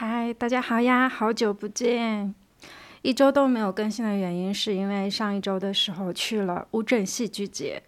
嗨，大家好呀，好久不见！一周都没有更新的原因，是因为上一周的时候去了乌镇戏剧节。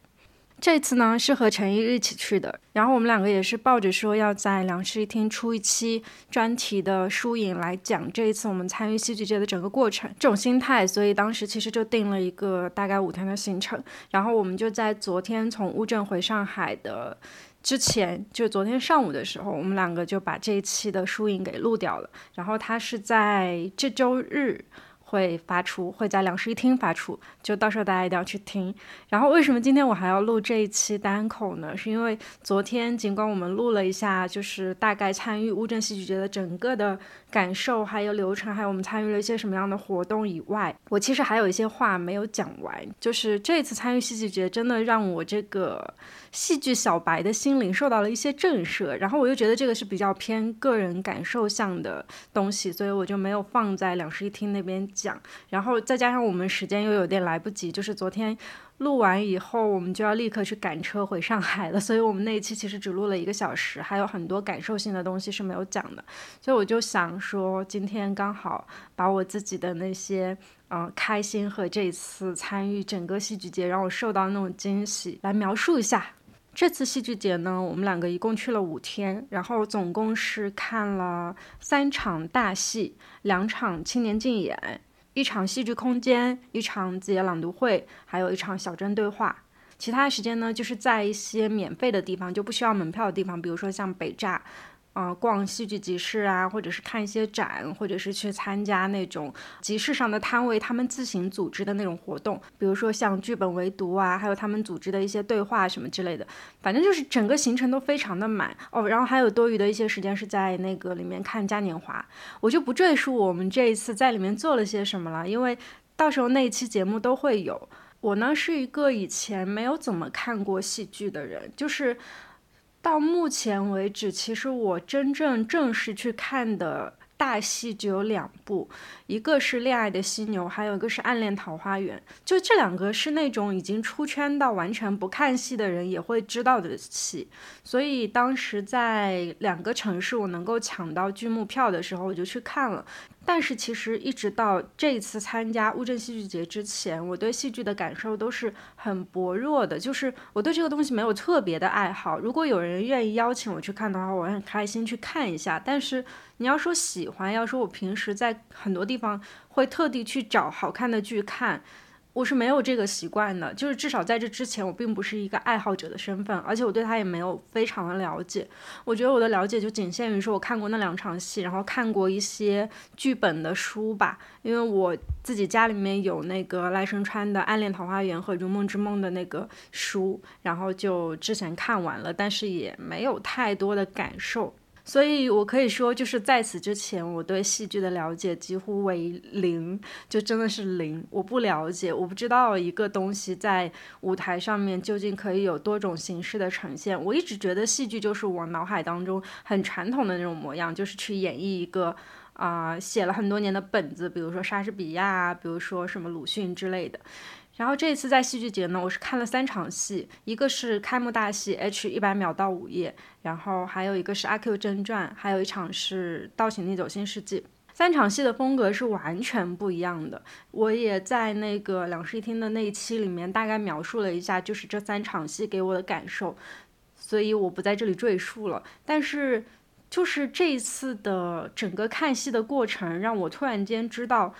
这次呢是和陈毅一起去的，然后我们两个也是抱着说要在两室一厅出一期专题的书影来讲这一次我们参与戏剧节的整个过程这种心态，所以当时其实就定了一个大概五天的行程，然后我们就在昨天从乌镇回上海的之前，就昨天上午的时候，我们两个就把这一期的书影给录掉了，然后它是在这周日。会发出，会在两室一厅发出，就到时候大家一定要去听。然后为什么今天我还要录这一期单口呢？是因为昨天尽管我们录了一下，就是大概参与乌镇戏剧节的整个的感受，还有流程，还有我们参与了一些什么样的活动以外，我其实还有一些话没有讲完。就是这次参与戏剧节，真的让我这个戏剧小白的心灵受到了一些震慑。然后我又觉得这个是比较偏个人感受向的东西，所以我就没有放在两室一厅那边。讲，然后再加上我们时间又有点来不及，就是昨天录完以后，我们就要立刻去赶车回上海了，所以我们那一期其实只录了一个小时，还有很多感受性的东西是没有讲的，所以我就想说，今天刚好把我自己的那些嗯开心和这次参与整个戏剧节让我受到那种惊喜来描述一下。这次戏剧节呢，我们两个一共去了五天，然后总共是看了三场大戏，两场青年竞演。一场戏剧空间，一场自己的朗读会，还有一场小镇对话。其他时间呢，就是在一些免费的地方，就不需要门票的地方，比如说像北栅。啊，逛戏剧集市啊，或者是看一些展，或者是去参加那种集市上的摊位，他们自行组织的那种活动，比如说像剧本围读啊，还有他们组织的一些对话什么之类的，反正就是整个行程都非常的满哦。然后还有多余的一些时间是在那个里面看嘉年华，我就不赘述我们这一次在里面做了些什么了，因为到时候那一期节目都会有。我呢是一个以前没有怎么看过戏剧的人，就是。到目前为止，其实我真正正式去看的大戏就有两部，一个是《恋爱的犀牛》，还有一个是《暗恋桃花源》。就这两个是那种已经出圈到完全不看戏的人也会知道的戏，所以当时在两个城市我能够抢到剧目票的时候，我就去看了。但是其实一直到这次参加乌镇戏剧节之前，我对戏剧的感受都是很薄弱的，就是我对这个东西没有特别的爱好。如果有人愿意邀请我去看的话，我很开心去看一下。但是你要说喜欢，要说我平时在很多地方会特地去找好看的剧看。我是没有这个习惯的，就是至少在这之前，我并不是一个爱好者的身份，而且我对他也没有非常的了解。我觉得我的了解就仅限于说我看过那两场戏，然后看过一些剧本的书吧。因为我自己家里面有那个赖声川的《暗恋桃花源》和《如梦之梦》的那个书，然后就之前看完了，但是也没有太多的感受。所以，我可以说，就是在此之前，我对戏剧的了解几乎为零，就真的是零。我不了解，我不知道一个东西在舞台上面究竟可以有多种形式的呈现。我一直觉得戏剧就是我脑海当中很传统的那种模样，就是去演绎一个啊写了很多年的本子，比如说莎士比亚，比如说什么鲁迅之类的。然后这一次在戏剧节呢，我是看了三场戏，一个是开幕大戏 H 一百秒到午夜，然后还有一个是阿 Q 正传，还有一场是《倒行逆走新世纪》。三场戏的风格是完全不一样的。我也在那个两室一厅的那一期里面大概描述了一下，就是这三场戏给我的感受，所以我不在这里赘述了。但是就是这一次的整个看戏的过程，让我突然间知道，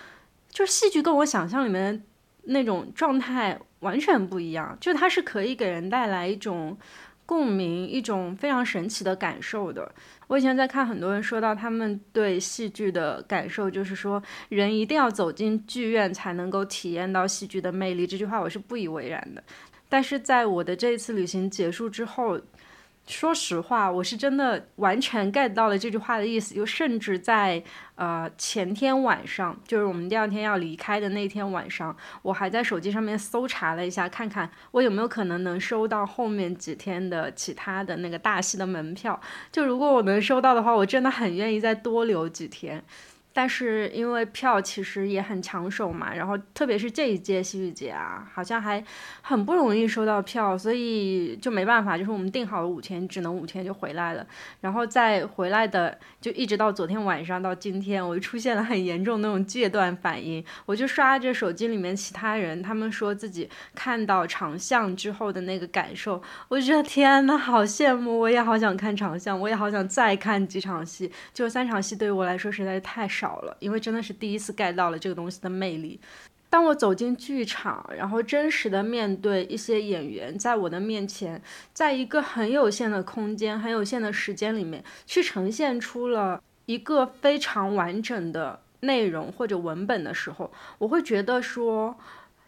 就是戏剧跟我想象里面。那种状态完全不一样，就它是可以给人带来一种共鸣，一种非常神奇的感受的。我以前在看很多人说到他们对戏剧的感受，就是说人一定要走进剧院才能够体验到戏剧的魅力。这句话我是不以为然的。但是在我的这一次旅行结束之后。说实话，我是真的完全 get 到了这句话的意思，就甚至在呃前天晚上，就是我们第二天要离开的那天晚上，我还在手机上面搜查了一下，看看我有没有可能能收到后面几天的其他的那个大戏的门票。就如果我能收到的话，我真的很愿意再多留几天。但是因为票其实也很抢手嘛，然后特别是这一届戏剧节啊，好像还很不容易收到票，所以就没办法，就是我们定好了五天，只能五天就回来了。然后再回来的，就一直到昨天晚上到今天，我就出现了很严重那种戒断反应。我就刷着手机里面其他人，他们说自己看到长相之后的那个感受，我觉得天呐，好羡慕！我也好想看长相，我也好想再看几场戏。就三场戏对于我来说实在是太少。少了，因为真的是第一次 get 到了这个东西的魅力。当我走进剧场，然后真实的面对一些演员，在我的面前，在一个很有限的空间、很有限的时间里面，去呈现出了一个非常完整的内容或者文本的时候，我会觉得说，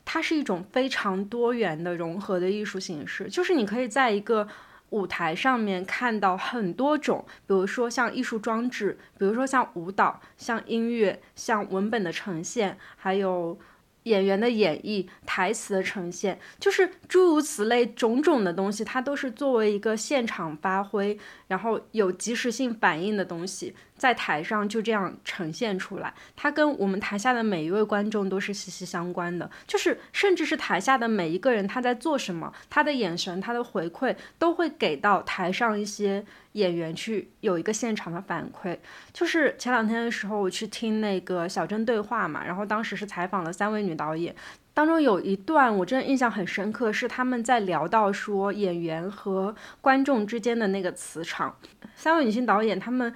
它是一种非常多元的融合的艺术形式，就是你可以在一个。舞台上面看到很多种，比如说像艺术装置，比如说像舞蹈、像音乐、像文本的呈现，还有。演员的演绎、台词的呈现，就是诸如此类种种的东西，它都是作为一个现场发挥，然后有及时性反应的东西，在台上就这样呈现出来。它跟我们台下的每一位观众都是息息相关的，就是甚至是台下的每一个人他在做什么，他的眼神、他的回馈都会给到台上一些。演员去有一个现场的反馈，就是前两天的时候，我去听那个小镇对话嘛，然后当时是采访了三位女导演，当中有一段我真的印象很深刻，是他们在聊到说演员和观众之间的那个磁场，三位女性导演他们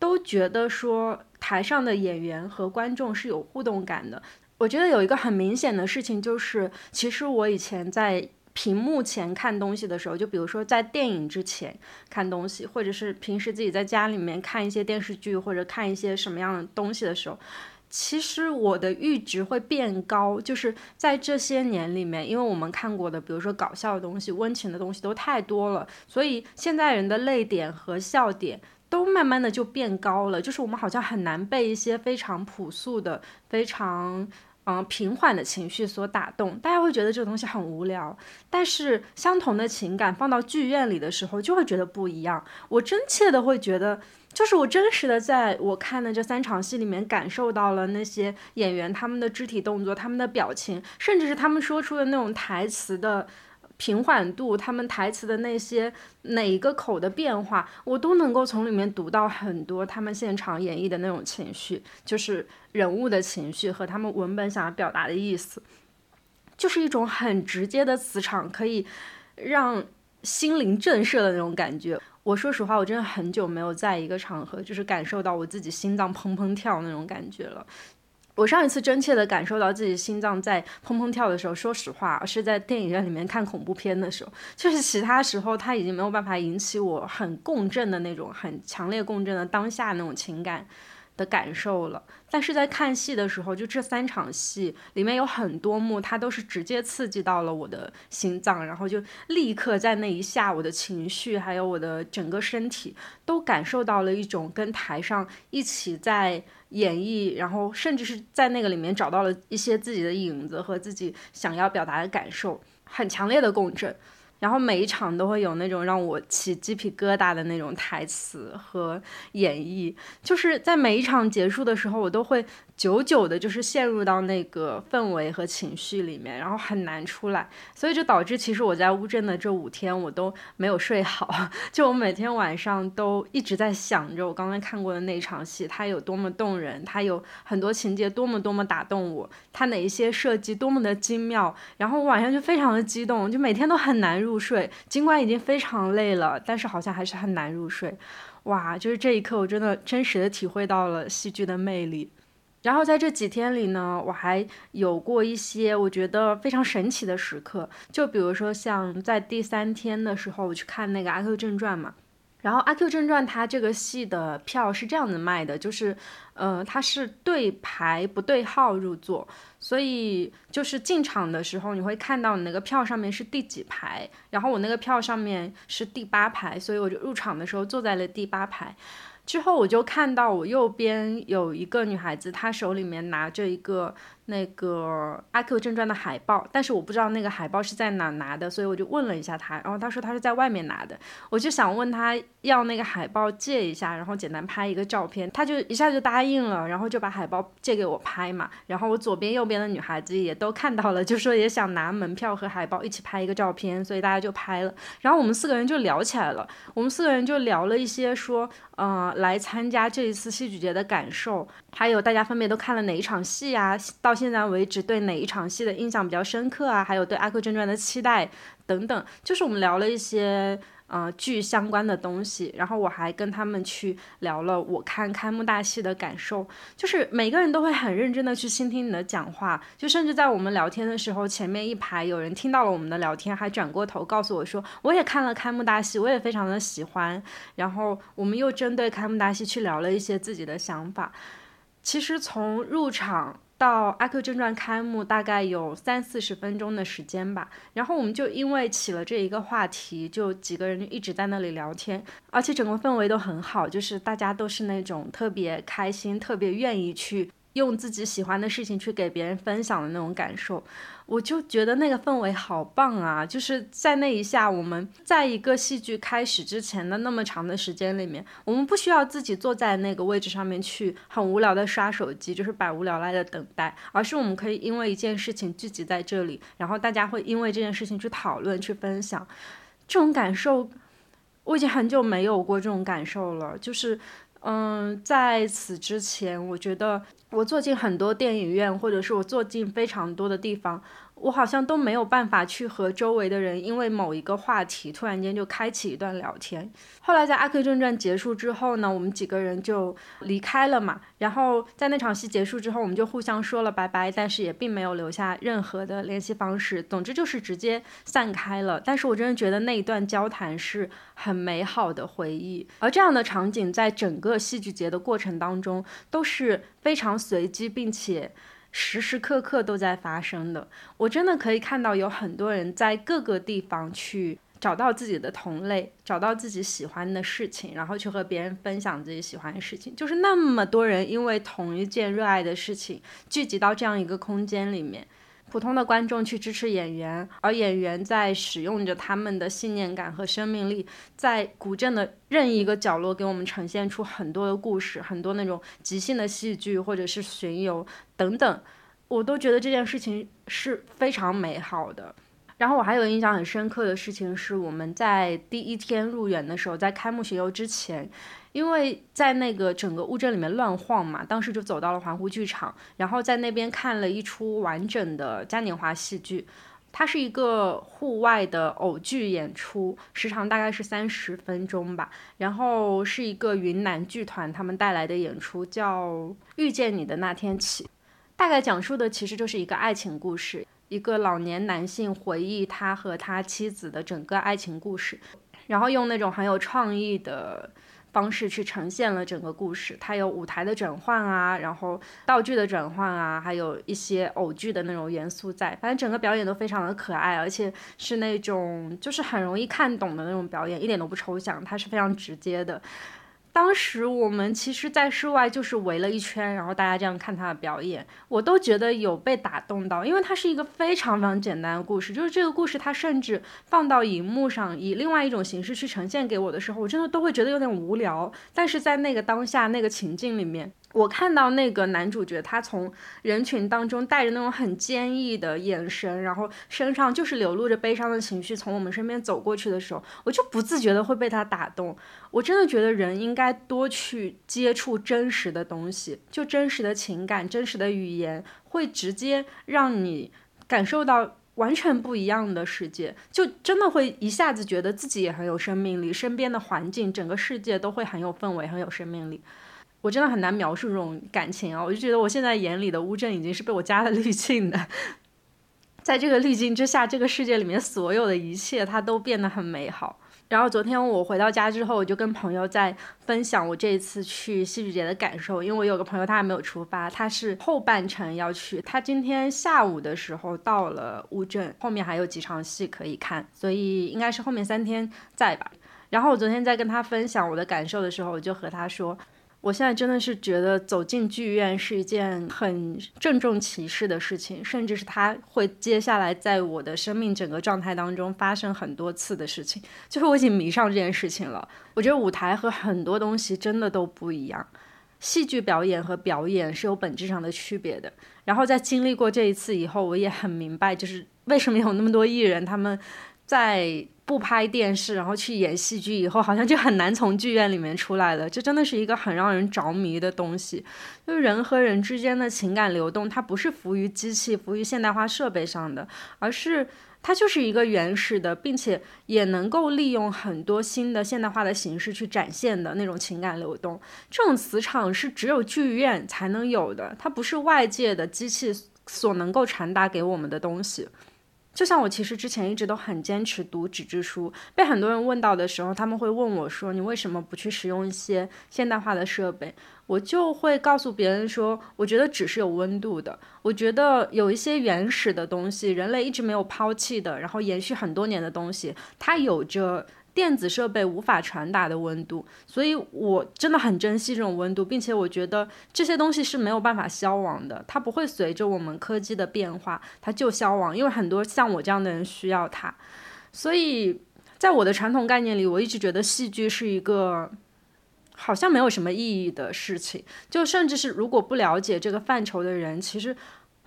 都觉得说台上的演员和观众是有互动感的。我觉得有一个很明显的事情就是，其实我以前在。屏幕前看东西的时候，就比如说在电影之前看东西，或者是平时自己在家里面看一些电视剧或者看一些什么样的东西的时候，其实我的阈值会变高。就是在这些年里面，因为我们看过的，比如说搞笑的东西、温情的东西都太多了，所以现在人的泪点和笑点都慢慢的就变高了。就是我们好像很难被一些非常朴素的、非常。嗯，平缓的情绪所打动，大家会觉得这个东西很无聊。但是相同的情感放到剧院里的时候，就会觉得不一样。我真切的会觉得，就是我真实的在我看的这三场戏里面，感受到了那些演员他们的肢体动作、他们的表情，甚至是他们说出的那种台词的。平缓度，他们台词的那些哪一个口的变化，我都能够从里面读到很多他们现场演绎的那种情绪，就是人物的情绪和他们文本想要表达的意思，就是一种很直接的磁场，可以让心灵震慑的那种感觉。我说实话，我真的很久没有在一个场合就是感受到我自己心脏砰砰跳那种感觉了。我上一次真切的感受到自己心脏在砰砰跳的时候，说实话是在电影院里面看恐怖片的时候，就是其他时候他已经没有办法引起我很共振的那种很强烈共振的当下那种情感。的感受了，但是在看戏的时候，就这三场戏里面有很多幕，它都是直接刺激到了我的心脏，然后就立刻在那一下，我的情绪还有我的整个身体都感受到了一种跟台上一起在演绎，然后甚至是在那个里面找到了一些自己的影子和自己想要表达的感受，很强烈的共振。然后每一场都会有那种让我起鸡皮疙瘩的那种台词和演绎，就是在每一场结束的时候，我都会。久久的，就是陷入到那个氛围和情绪里面，然后很难出来，所以就导致其实我在乌镇的这五天我都没有睡好，就我每天晚上都一直在想着我刚刚看过的那场戏，它有多么动人，它有很多情节多么多么打动我，它哪一些设计多么的精妙，然后我晚上就非常的激动，就每天都很难入睡，尽管已经非常累了，但是好像还是很难入睡，哇，就是这一刻我真的真实的体会到了戏剧的魅力。然后在这几天里呢，我还有过一些我觉得非常神奇的时刻，就比如说像在第三天的时候，我去看那个《阿 Q 正传》嘛。然后《阿 Q 正传》它这个戏的票是这样子卖的，就是，呃，它是对排不对号入座，所以就是进场的时候你会看到你那个票上面是第几排，然后我那个票上面是第八排，所以我就入场的时候坐在了第八排。之后我就看到我右边有一个女孩子，她手里面拿着一个。那个《阿 Q 正传》的海报，但是我不知道那个海报是在哪拿的，所以我就问了一下她，然后她说她是在外面拿的，我就想问她要那个海报借一下，然后简单拍一个照片，她就一下就答应了，然后就把海报借给我拍嘛，然后我左边右边的女孩子也都看到了，就说也想拿门票和海报一起拍一个照片，所以大家就拍了，然后我们四个人就聊起来了，我们四个人就聊了一些说，嗯，来参加这一次戏剧节的感受，还有大家分别都看了哪一场戏啊，到。现在为止，对哪一场戏的印象比较深刻啊？还有对《阿 Q 正传》的期待等等，就是我们聊了一些呃剧相关的东西。然后我还跟他们去聊了我看开幕大戏的感受，就是每个人都会很认真的去倾听你的讲话，就甚至在我们聊天的时候，前面一排有人听到了我们的聊天，还转过头告诉我说我也看了开幕大戏，我也非常的喜欢。然后我们又针对开幕大戏去聊了一些自己的想法。其实从入场。到《阿 Q 正传》开幕大概有三四十分钟的时间吧，然后我们就因为起了这一个话题，就几个人就一直在那里聊天，而且整个氛围都很好，就是大家都是那种特别开心、特别愿意去。用自己喜欢的事情去给别人分享的那种感受，我就觉得那个氛围好棒啊！就是在那一下，我们在一个戏剧开始之前的那么长的时间里面，我们不需要自己坐在那个位置上面去很无聊的刷手机，就是百无聊赖的等待，而是我们可以因为一件事情聚集在这里，然后大家会因为这件事情去讨论、去分享，这种感受，我已经很久没有过这种感受了，就是。嗯，在此之前，我觉得我坐进很多电影院，或者是我坐进非常多的地方。我好像都没有办法去和周围的人，因为某一个话题突然间就开启一段聊天。后来在《阿 Q 正传》结束之后呢，我们几个人就离开了嘛。然后在那场戏结束之后，我们就互相说了拜拜，但是也并没有留下任何的联系方式。总之就是直接散开了。但是我真的觉得那一段交谈是很美好的回忆。而这样的场景在整个戏剧节的过程当中都是非常随机，并且。时时刻刻都在发生的，我真的可以看到有很多人在各个地方去找到自己的同类，找到自己喜欢的事情，然后去和别人分享自己喜欢的事情。就是那么多人因为同一件热爱的事情聚集到这样一个空间里面。普通的观众去支持演员，而演员在使用着他们的信念感和生命力，在古镇的任意一个角落给我们呈现出很多的故事，很多那种即兴的戏剧或者是巡游等等，我都觉得这件事情是非常美好的。然后我还有印象很深刻的事情是，我们在第一天入园的时候，在开幕巡游之前。因为在那个整个乌镇里面乱晃嘛，当时就走到了环湖剧场，然后在那边看了一出完整的嘉年华戏剧，它是一个户外的偶剧演出，时长大概是三十分钟吧，然后是一个云南剧团他们带来的演出，叫《遇见你的那天起》，大概讲述的其实就是一个爱情故事，一个老年男性回忆他和他妻子的整个爱情故事，然后用那种很有创意的。方式去呈现了整个故事，它有舞台的转换啊，然后道具的转换啊，还有一些偶剧的那种元素在，反正整个表演都非常的可爱，而且是那种就是很容易看懂的那种表演，一点都不抽象，它是非常直接的。当时我们其实，在室外就是围了一圈，然后大家这样看他的表演，我都觉得有被打动到，因为它是一个非常非常简单的故事，就是这个故事它甚至放到荧幕上，以另外一种形式去呈现给我的时候，我真的都会觉得有点无聊，但是在那个当下那个情境里面。我看到那个男主角，他从人群当中带着那种很坚毅的眼神，然后身上就是流露着悲伤的情绪，从我们身边走过去的时候，我就不自觉的会被他打动。我真的觉得人应该多去接触真实的东西，就真实的情感、真实的语言，会直接让你感受到完全不一样的世界，就真的会一下子觉得自己也很有生命力，身边的环境、整个世界都会很有氛围、很有生命力。我真的很难描述这种感情啊！我就觉得我现在眼里的乌镇已经是被我加了滤镜的，在这个滤镜之下，这个世界里面所有的一切它都变得很美好。然后昨天我回到家之后，我就跟朋友在分享我这一次去戏剧节的感受，因为我有个朋友他还没有出发，他是后半程要去，他今天下午的时候到了乌镇，后面还有几场戏可以看，所以应该是后面三天在吧。然后我昨天在跟他分享我的感受的时候，我就和他说。我现在真的是觉得走进剧院是一件很郑重其事的事情，甚至是它会接下来在我的生命整个状态当中发生很多次的事情。就是我已经迷上这件事情了。我觉得舞台和很多东西真的都不一样，戏剧表演和表演是有本质上的区别的。然后在经历过这一次以后，我也很明白，就是为什么有那么多艺人他们在。不拍电视，然后去演戏剧，以后好像就很难从剧院里面出来了。这真的是一个很让人着迷的东西。就是人和人之间的情感流动，它不是服于机器、服于现代化设备上的，而是它就是一个原始的，并且也能够利用很多新的现代化的形式去展现的那种情感流动。这种磁场是只有剧院才能有的，它不是外界的机器所能够传达给我们的东西。就像我其实之前一直都很坚持读纸质书，被很多人问到的时候，他们会问我说：“你为什么不去使用一些现代化的设备？”我就会告诉别人说：“我觉得纸是有温度的，我觉得有一些原始的东西，人类一直没有抛弃的，然后延续很多年的东西，它有着。”电子设备无法传达的温度，所以我真的很珍惜这种温度，并且我觉得这些东西是没有办法消亡的，它不会随着我们科技的变化它就消亡，因为很多像我这样的人需要它。所以在我的传统概念里，我一直觉得戏剧是一个好像没有什么意义的事情，就甚至是如果不了解这个范畴的人，其实。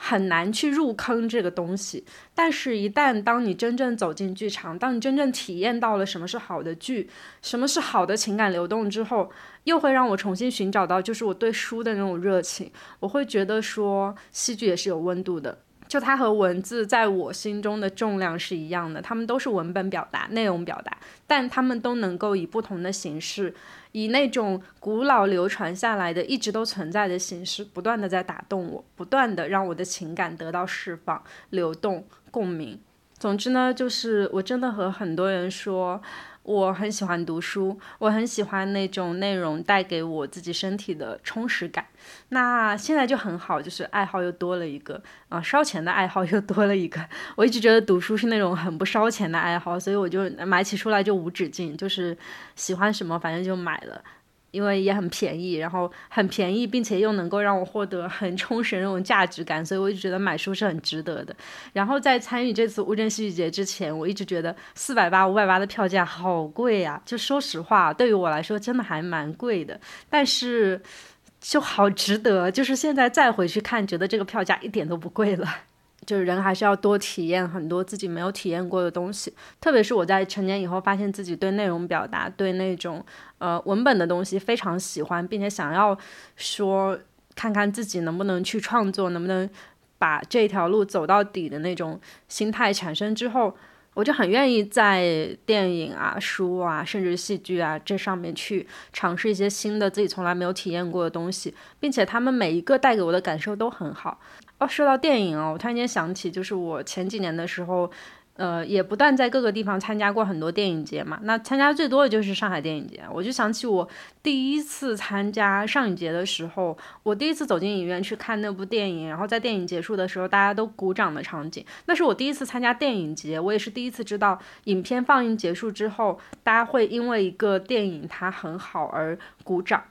很难去入坑这个东西，但是，一旦当你真正走进剧场，当你真正体验到了什么是好的剧，什么是好的情感流动之后，又会让我重新寻找到，就是我对书的那种热情。我会觉得说，戏剧也是有温度的，就它和文字在我心中的重量是一样的，它们都是文本表达、内容表达，但它们都能够以不同的形式。以那种古老流传下来的、一直都存在的形式，不断的在打动我，不断的让我的情感得到释放、流动、共鸣。总之呢，就是我真的和很多人说。我很喜欢读书，我很喜欢那种内容带给我自己身体的充实感。那现在就很好，就是爱好又多了一个啊，烧钱的爱好又多了一个。我一直觉得读书是那种很不烧钱的爱好，所以我就买起书来就无止境，就是喜欢什么反正就买了。因为也很便宜，然后很便宜，并且又能够让我获得很充实那种价值感，所以我就觉得买书是很值得的。然后在参与这次乌镇戏剧节之前，我一直觉得四百八、五百八的票价好贵呀。就说实话，对于我来说真的还蛮贵的，但是就好值得。就是现在再回去看，觉得这个票价一点都不贵了。就是人还是要多体验很多自己没有体验过的东西，特别是我在成年以后，发现自己对内容表达、对那种呃文本的东西非常喜欢，并且想要说看看自己能不能去创作，能不能把这条路走到底的那种心态产生之后，我就很愿意在电影啊、书啊，甚至戏剧啊这上面去尝试一些新的自己从来没有体验过的东西，并且他们每一个带给我的感受都很好。哦说到电影哦，我突然间想起，就是我前几年的时候，呃，也不断在各个地方参加过很多电影节嘛。那参加最多的就是上海电影节。我就想起我第一次参加上影节的时候，我第一次走进影院去看那部电影，然后在电影结束的时候大家都鼓掌的场景，那是我第一次参加电影节。我也是第一次知道，影片放映结束之后，大家会因为一个电影它很好而鼓掌。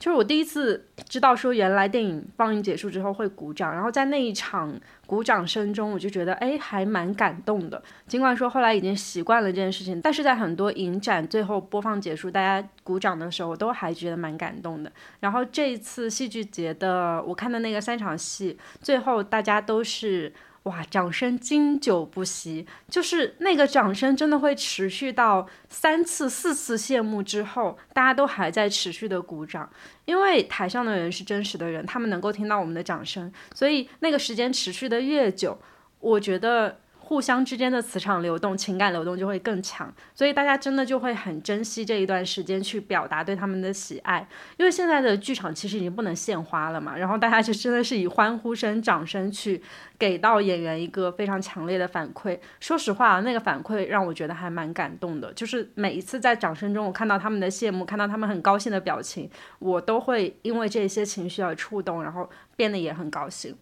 就是我第一次知道说，原来电影放映结束之后会鼓掌，然后在那一场鼓掌声中，我就觉得哎，还蛮感动的。尽管说后来已经习惯了这件事情，但是在很多影展最后播放结束，大家鼓掌的时候，我都还觉得蛮感动的。然后这一次戏剧节的我看的那个三场戏，最后大家都是。哇，掌声经久不息，就是那个掌声真的会持续到三次、四次谢幕之后，大家都还在持续的鼓掌，因为台上的人是真实的人，他们能够听到我们的掌声，所以那个时间持续的越久，我觉得。互相之间的磁场流动、情感流动就会更强，所以大家真的就会很珍惜这一段时间去表达对他们的喜爱。因为现在的剧场其实已经不能献花了嘛，然后大家就真的是以欢呼声、掌声去给到演员一个非常强烈的反馈。说实话，那个反馈让我觉得还蛮感动的，就是每一次在掌声中，我看到他们的谢幕，看到他们很高兴的表情，我都会因为这些情绪而触动，然后变得也很高兴。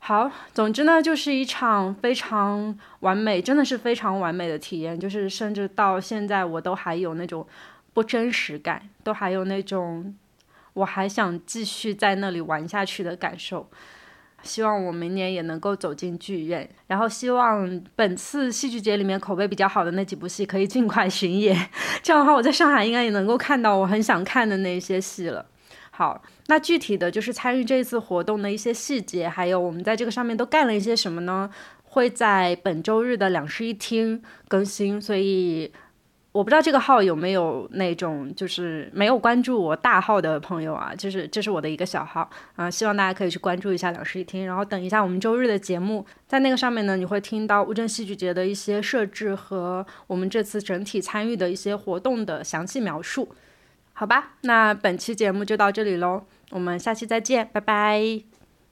好，总之呢，就是一场非常完美，真的是非常完美的体验，就是甚至到现在我都还有那种不真实感，都还有那种我还想继续在那里玩下去的感受。希望我明年也能够走进剧院，然后希望本次戏剧节里面口碑比较好的那几部戏可以尽快巡演，这样的话我在上海应该也能够看到我很想看的那些戏了。好，那具体的就是参与这次活动的一些细节，还有我们在这个上面都干了一些什么呢？会在本周日的两室一厅更新，所以我不知道这个号有没有那种就是没有关注我大号的朋友啊，就是这是我的一个小号啊，希望大家可以去关注一下两室一厅，然后等一下我们周日的节目，在那个上面呢，你会听到乌镇戏剧节的一些设置和我们这次整体参与的一些活动的详细描述。好吧，那本期节目就到这里喽，我们下期再见，拜拜。